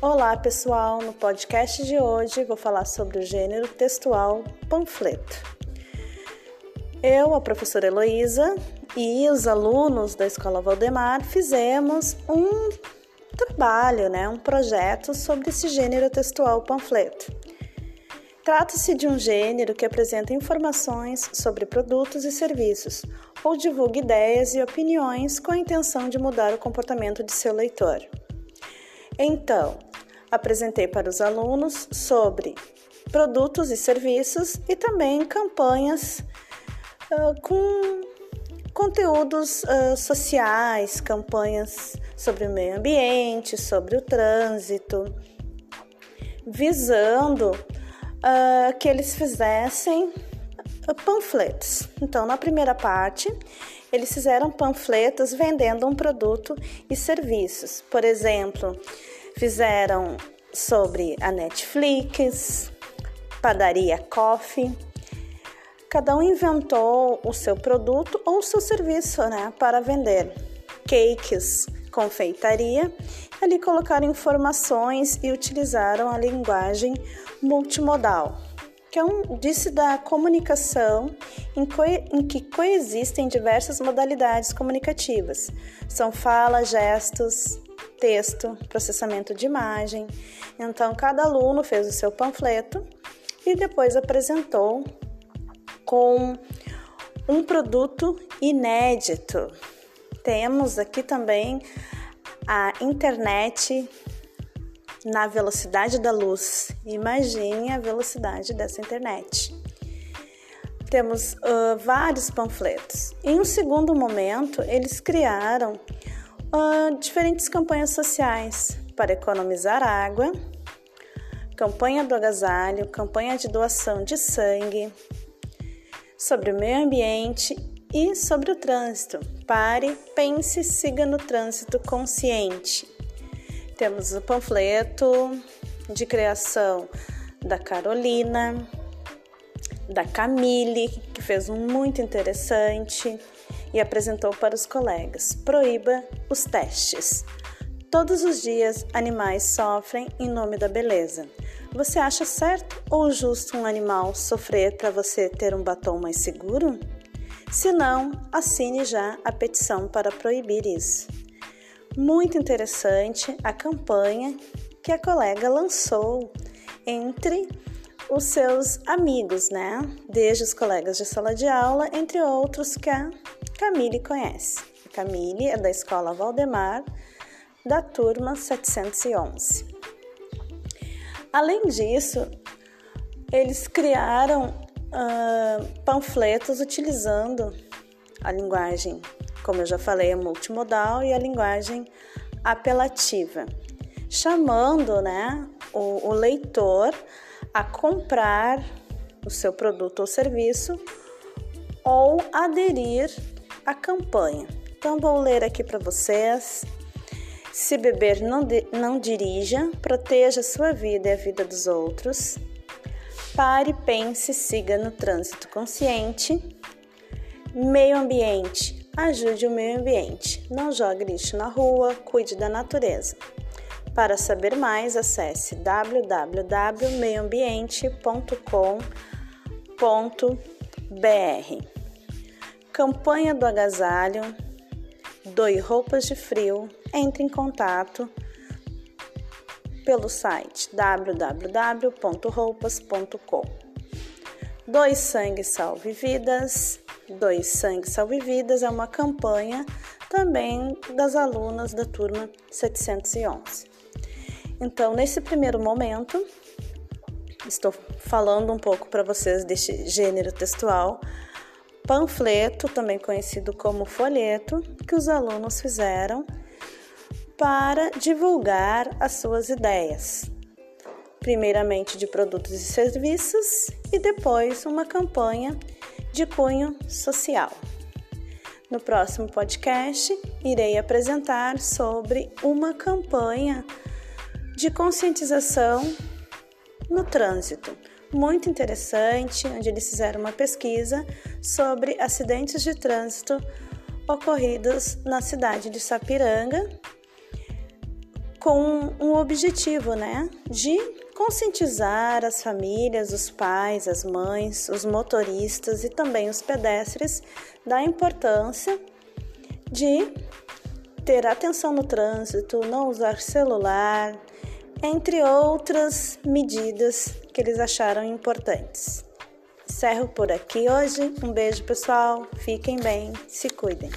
Olá pessoal, no podcast de hoje vou falar sobre o gênero textual panfleto. Eu, a professora Heloísa e os alunos da Escola Valdemar fizemos um trabalho, né, um projeto sobre esse gênero textual panfleto. Trata-se de um gênero que apresenta informações sobre produtos e serviços ou divulga ideias e opiniões com a intenção de mudar o comportamento de seu leitor. Então, apresentei para os alunos sobre produtos e serviços e também campanhas uh, com conteúdos uh, sociais, campanhas sobre o meio ambiente, sobre o trânsito, visando uh, que eles fizessem panfletos. Então, na primeira parte, eles fizeram panfletos vendendo um produto e serviços. Por exemplo, Fizeram sobre a Netflix, padaria Coffee. Cada um inventou o seu produto ou o seu serviço né, para vender. Cakes, confeitaria. Ali colocaram informações e utilizaram a linguagem multimodal, que é um disse da comunicação em, em que coexistem diversas modalidades comunicativas. São fala, gestos, texto, processamento de imagem. Então, cada aluno fez o seu panfleto e depois apresentou com um produto inédito. Temos aqui também a internet na velocidade da luz. Imagine a velocidade dessa internet. Temos uh, vários panfletos. Em um segundo momento, eles criaram uh, diferentes campanhas sociais para economizar água, campanha do agasalho, campanha de doação de sangue, sobre o meio ambiente e sobre o trânsito. Pare, pense, siga no trânsito consciente. Temos o panfleto de criação da Carolina, da Camille, que fez um muito interessante e apresentou para os colegas: proíba os testes. Todos os dias, animais sofrem em nome da beleza. Você acha certo ou justo um animal sofrer para você ter um batom mais seguro? Se não, assine já a petição para proibir isso. Muito interessante a campanha que a colega lançou entre os seus amigos, né? Desde os colegas de sala de aula, entre outros que a Camille conhece. Camille é da Escola Valdemar, da turma 711. Além disso, eles criaram uh, panfletos utilizando a linguagem, como eu já falei, a multimodal e a linguagem apelativa, chamando né, o, o leitor a comprar o seu produto ou serviço ou aderir a campanha. Então, vou ler aqui para vocês. Se beber, não, de, não dirija, proteja sua vida e a vida dos outros. Pare, pense, siga no trânsito consciente. Meio ambiente, ajude o meio ambiente. Não jogue lixo na rua, cuide da natureza. Para saber mais, acesse www.meioambiente.com.br. Campanha do agasalho, doe roupas de frio, entre em contato pelo site www.roupas.com. Dois Sangue Salve Vidas. Dois Sangue Salve Vidas é uma campanha também das alunas da turma 711. Então, nesse primeiro momento, estou falando um pouco para vocês deste gênero textual panfleto, também conhecido como folheto, que os alunos fizeram para divulgar as suas ideias. Primeiramente de produtos e serviços e depois uma campanha de cunho social. No próximo podcast, irei apresentar sobre uma campanha de conscientização no trânsito muito interessante, onde eles fizeram uma pesquisa sobre acidentes de trânsito ocorridos na cidade de Sapiranga, com um objetivo, né, de conscientizar as famílias, os pais, as mães, os motoristas e também os pedestres da importância de ter atenção no trânsito, não usar celular, entre outras medidas que eles acharam importantes. Encerro por aqui hoje. Um beijo, pessoal. Fiquem bem, se cuidem.